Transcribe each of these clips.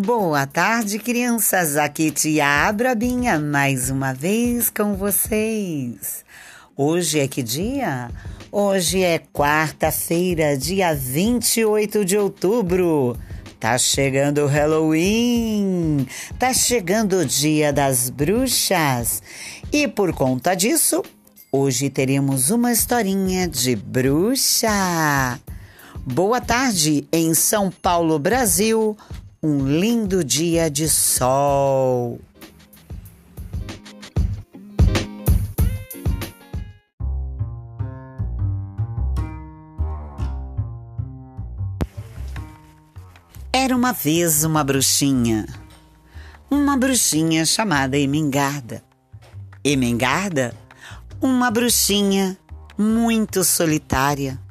Boa tarde, crianças. Aqui Tia Brabinha, mais uma vez com vocês. Hoje é que dia? Hoje é quarta-feira, dia 28 de outubro. Tá chegando o Halloween, tá chegando o Dia das Bruxas. E por conta disso, hoje teremos uma historinha de bruxa. Boa tarde em São Paulo, Brasil. Um lindo dia de sol. Era uma vez uma bruxinha. Uma bruxinha chamada Emengarda. Emengarda, uma bruxinha muito solitária.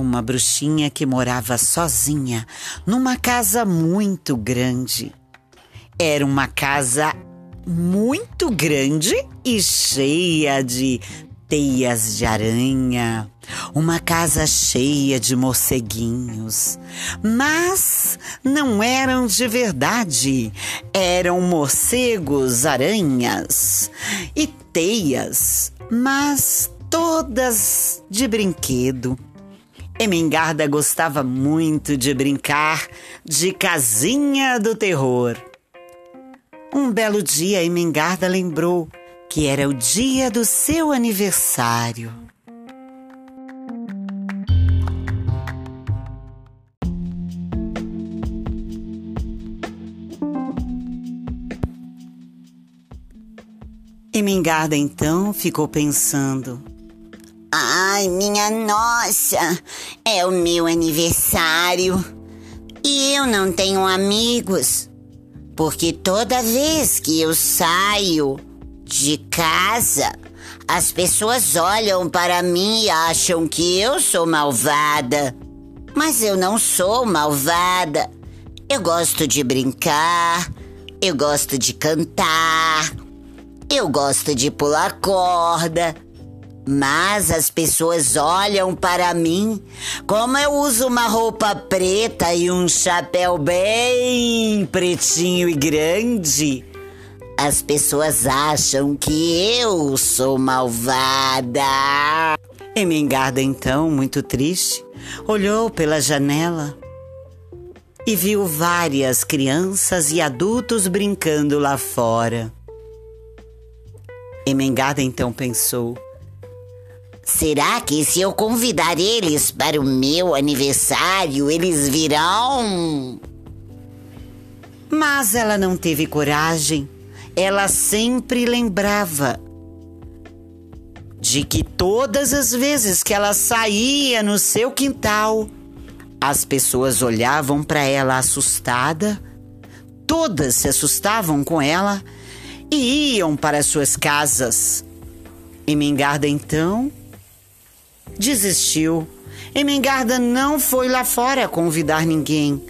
Uma bruxinha que morava sozinha numa casa muito grande. Era uma casa muito grande e cheia de teias de aranha, uma casa cheia de morceguinhos. Mas não eram de verdade, eram morcegos, aranhas e teias, mas todas de brinquedo. Emengarda gostava muito de brincar de casinha do terror. Um belo dia, Emengarda lembrou que era o dia do seu aniversário. Emengarda então ficou pensando: Ai, minha nossa, é o meu aniversário e eu não tenho amigos, porque toda vez que eu saio de casa, as pessoas olham para mim e acham que eu sou malvada. Mas eu não sou malvada. Eu gosto de brincar, eu gosto de cantar, eu gosto de pular corda. Mas as pessoas olham para mim como eu uso uma roupa preta e um chapéu bem pretinho e grande. As pessoas acham que eu sou malvada. Emengarda, então, muito triste, olhou pela janela e viu várias crianças e adultos brincando lá fora. Emengarda então pensou: Será que se eu convidar eles para o meu aniversário, eles virão? Mas ela não teve coragem. Ela sempre lembrava de que todas as vezes que ela saía no seu quintal, as pessoas olhavam para ela assustada, todas se assustavam com ela e iam para suas casas. Emengarda então desistiu. Emengarda não foi lá fora convidar ninguém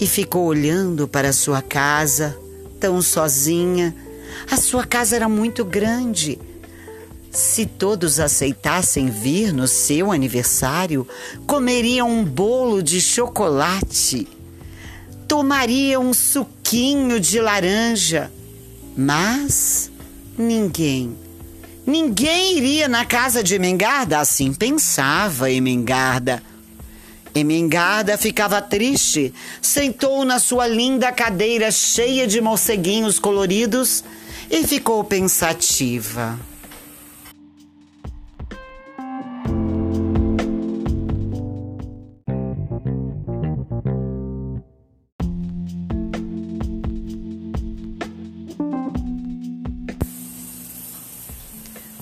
e ficou olhando para sua casa, tão sozinha. A sua casa era muito grande. Se todos aceitassem vir no seu aniversário, comeriam um bolo de chocolate, tomariam um suquinho de laranja. Mas ninguém Ninguém iria na casa de Emengarda, assim pensava Emengarda. Emengarda ficava triste, sentou na sua linda cadeira cheia de morceguinhos coloridos e ficou pensativa.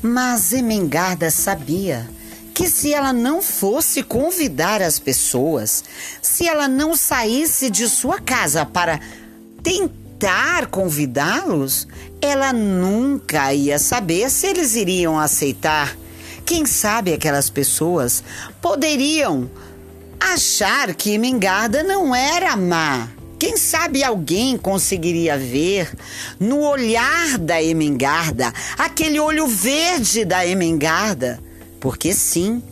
Mas Emengarda sabia que se ela não fosse convidar as pessoas, se ela não saísse de sua casa para tentar convidá-los, ela nunca ia saber se eles iriam aceitar. Quem sabe aquelas pessoas poderiam achar que Mengarda não era má quem sabe alguém conseguiria ver no olhar da Emengarda aquele olho verde da Emengarda? Porque sim,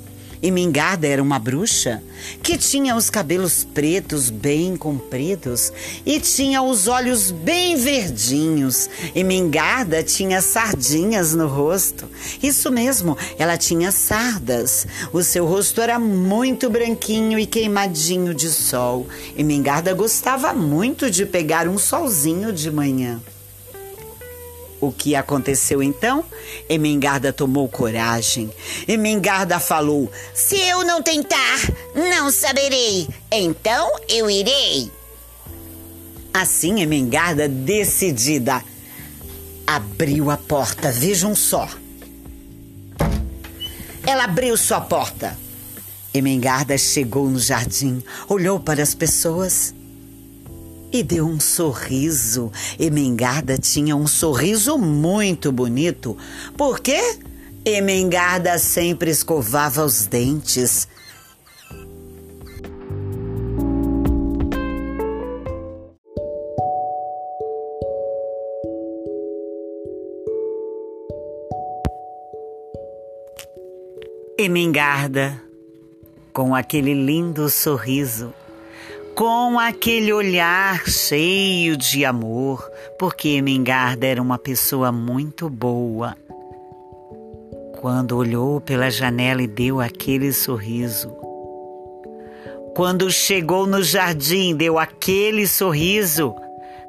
Emingarda era uma bruxa que tinha os cabelos pretos bem compridos e tinha os olhos bem verdinhos. Emingarda tinha sardinhas no rosto. Isso mesmo, ela tinha sardas. O seu rosto era muito branquinho e queimadinho de sol. Emingarda gostava muito de pegar um solzinho de manhã. O que aconteceu então? Emengarda tomou coragem. Emengarda falou: Se eu não tentar, não saberei. Então eu irei. Assim, Emengarda, decidida, abriu a porta. Vejam só. Ela abriu sua porta. Emengarda chegou no jardim, olhou para as pessoas e deu um sorriso. Emengarda tinha um sorriso muito bonito. Por quê? Emengarda sempre escovava os dentes. Emengarda, com aquele lindo sorriso, com aquele olhar cheio de amor, porque Mengarda era uma pessoa muito boa. Quando olhou pela janela e deu aquele sorriso. Quando chegou no jardim, deu aquele sorriso.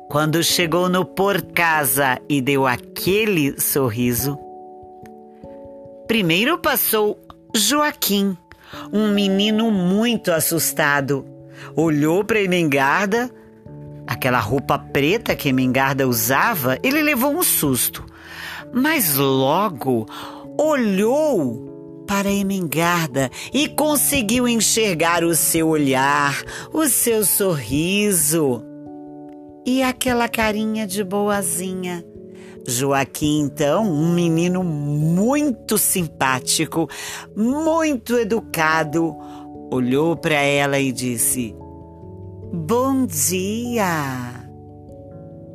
Quando chegou no por casa e deu aquele sorriso. Primeiro passou Joaquim, um menino muito assustado olhou para Emengarda, aquela roupa preta que Emengarda usava, ele levou um susto. Mas logo olhou para Emengarda e conseguiu enxergar o seu olhar, o seu sorriso e aquela carinha de boazinha. Joaquim, então, um menino muito simpático, muito educado, olhou para ela e disse: Bom dia!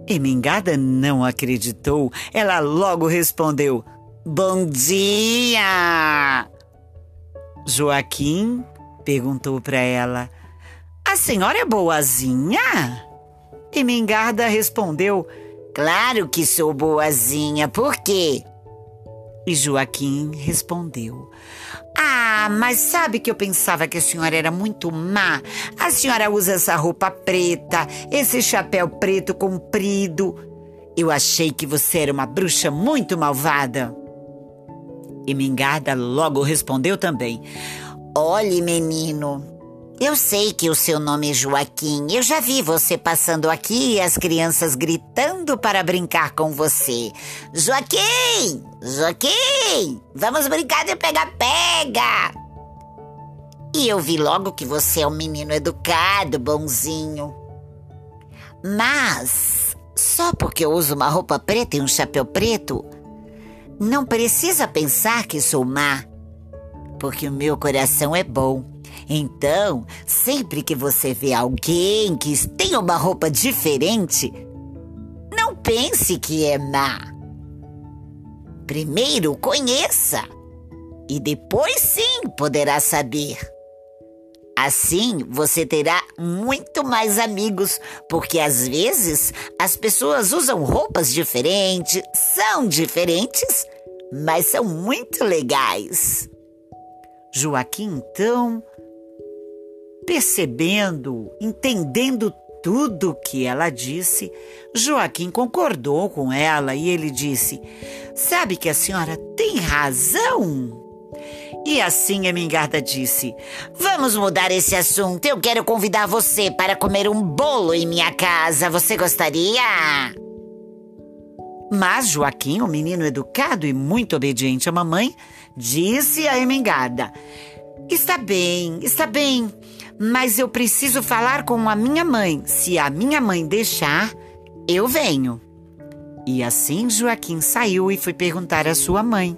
Emengada não acreditou. Ela logo respondeu: Bom dia! Joaquim perguntou para ela: A senhora é boazinha? Emengarda respondeu: Claro que sou boazinha, por quê? E Joaquim respondeu: ah, mas sabe que eu pensava que a senhora era muito má? A senhora usa essa roupa preta, esse chapéu preto comprido. Eu achei que você era uma bruxa muito malvada. E Mingada logo respondeu também: Olhe, menino, eu sei que o seu nome é Joaquim. Eu já vi você passando aqui e as crianças gritando para brincar com você. Joaquim! Joaquim! Vamos brincar de pega-pega! E eu vi logo que você é um menino educado, bonzinho. Mas, só porque eu uso uma roupa preta e um chapéu preto, não precisa pensar que sou má, porque o meu coração é bom. Então, sempre que você vê alguém que tem uma roupa diferente, não pense que é má. Primeiro conheça e depois sim poderá saber. Assim você terá muito mais amigos, porque às vezes as pessoas usam roupas diferentes, são diferentes, mas são muito legais. Joaquim então Percebendo, entendendo tudo que ela disse, Joaquim concordou com ela e ele disse: Sabe que a senhora tem razão? E assim Emingarda disse: Vamos mudar esse assunto. Eu quero convidar você para comer um bolo em minha casa. Você gostaria? Mas Joaquim, um menino educado e muito obediente à mamãe, disse a Emingarda: Está bem, está bem mas eu preciso falar com a minha mãe. Se a minha mãe deixar, eu venho. E assim Joaquim saiu e foi perguntar à sua mãe.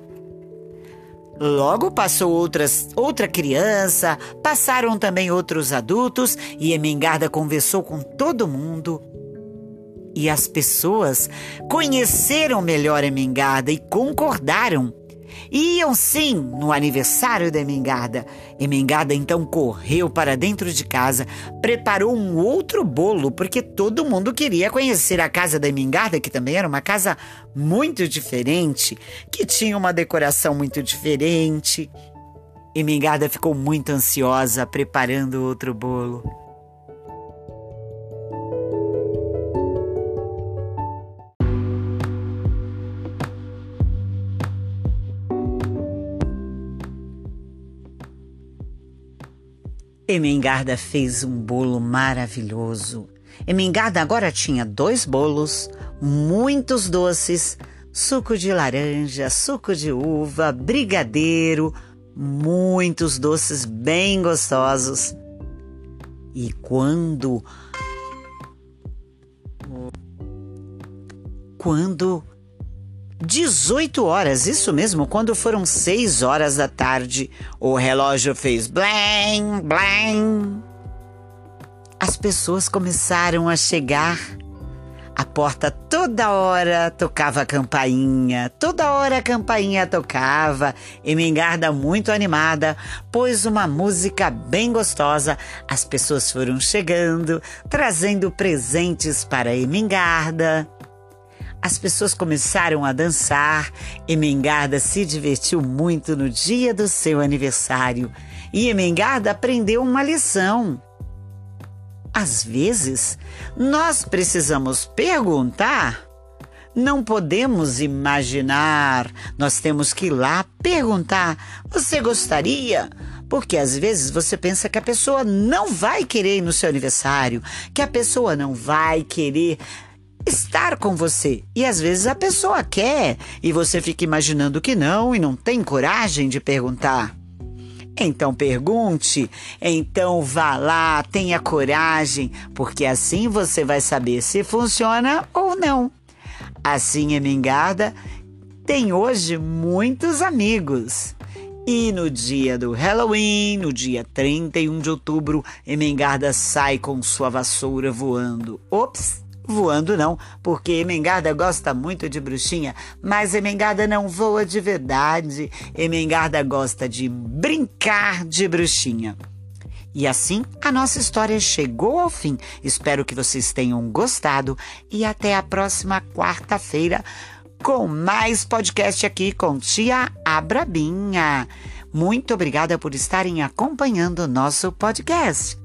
Logo passou outras, outra criança, passaram também outros adultos e Emengarda conversou com todo mundo. E as pessoas conheceram melhor Emengarda e concordaram Iam sim no aniversário da Emengarda. Emengarda então correu para dentro de casa, preparou um outro bolo, porque todo mundo queria conhecer a casa da Emengarda, que também era uma casa muito diferente, que tinha uma decoração muito diferente. Emengarda ficou muito ansiosa preparando outro bolo. Emengarda fez um bolo maravilhoso. Emengarda agora tinha dois bolos, muitos doces, suco de laranja, suco de uva, brigadeiro, muitos doces bem gostosos. E quando. Quando 18 horas, isso mesmo, quando foram 6 horas da tarde, o relógio fez blang, blang. As pessoas começaram a chegar. A porta toda hora tocava a campainha, toda hora a campainha tocava. Emengarda, muito animada, pôs uma música bem gostosa. As pessoas foram chegando, trazendo presentes para Emengarda. As pessoas começaram a dançar. Emengarda se divertiu muito no dia do seu aniversário. E Emengarda aprendeu uma lição. Às vezes, nós precisamos perguntar. Não podemos imaginar, nós temos que ir lá perguntar: você gostaria? Porque às vezes você pensa que a pessoa não vai querer ir no seu aniversário, que a pessoa não vai querer estar com você. E às vezes a pessoa quer e você fica imaginando que não e não tem coragem de perguntar. Então pergunte, então vá lá, tenha coragem, porque assim você vai saber se funciona ou não. Assim, Emengada tem hoje muitos amigos. E no dia do Halloween, no dia 31 de outubro, Emengarda sai com sua vassoura voando. Ops! Voando não, porque Emengarda gosta muito de bruxinha, mas Emengarda não voa de verdade. Emengarda gosta de brincar de bruxinha. E assim a nossa história chegou ao fim. Espero que vocês tenham gostado e até a próxima quarta-feira com mais podcast aqui com Tia Abrabinha. Muito obrigada por estarem acompanhando o nosso podcast.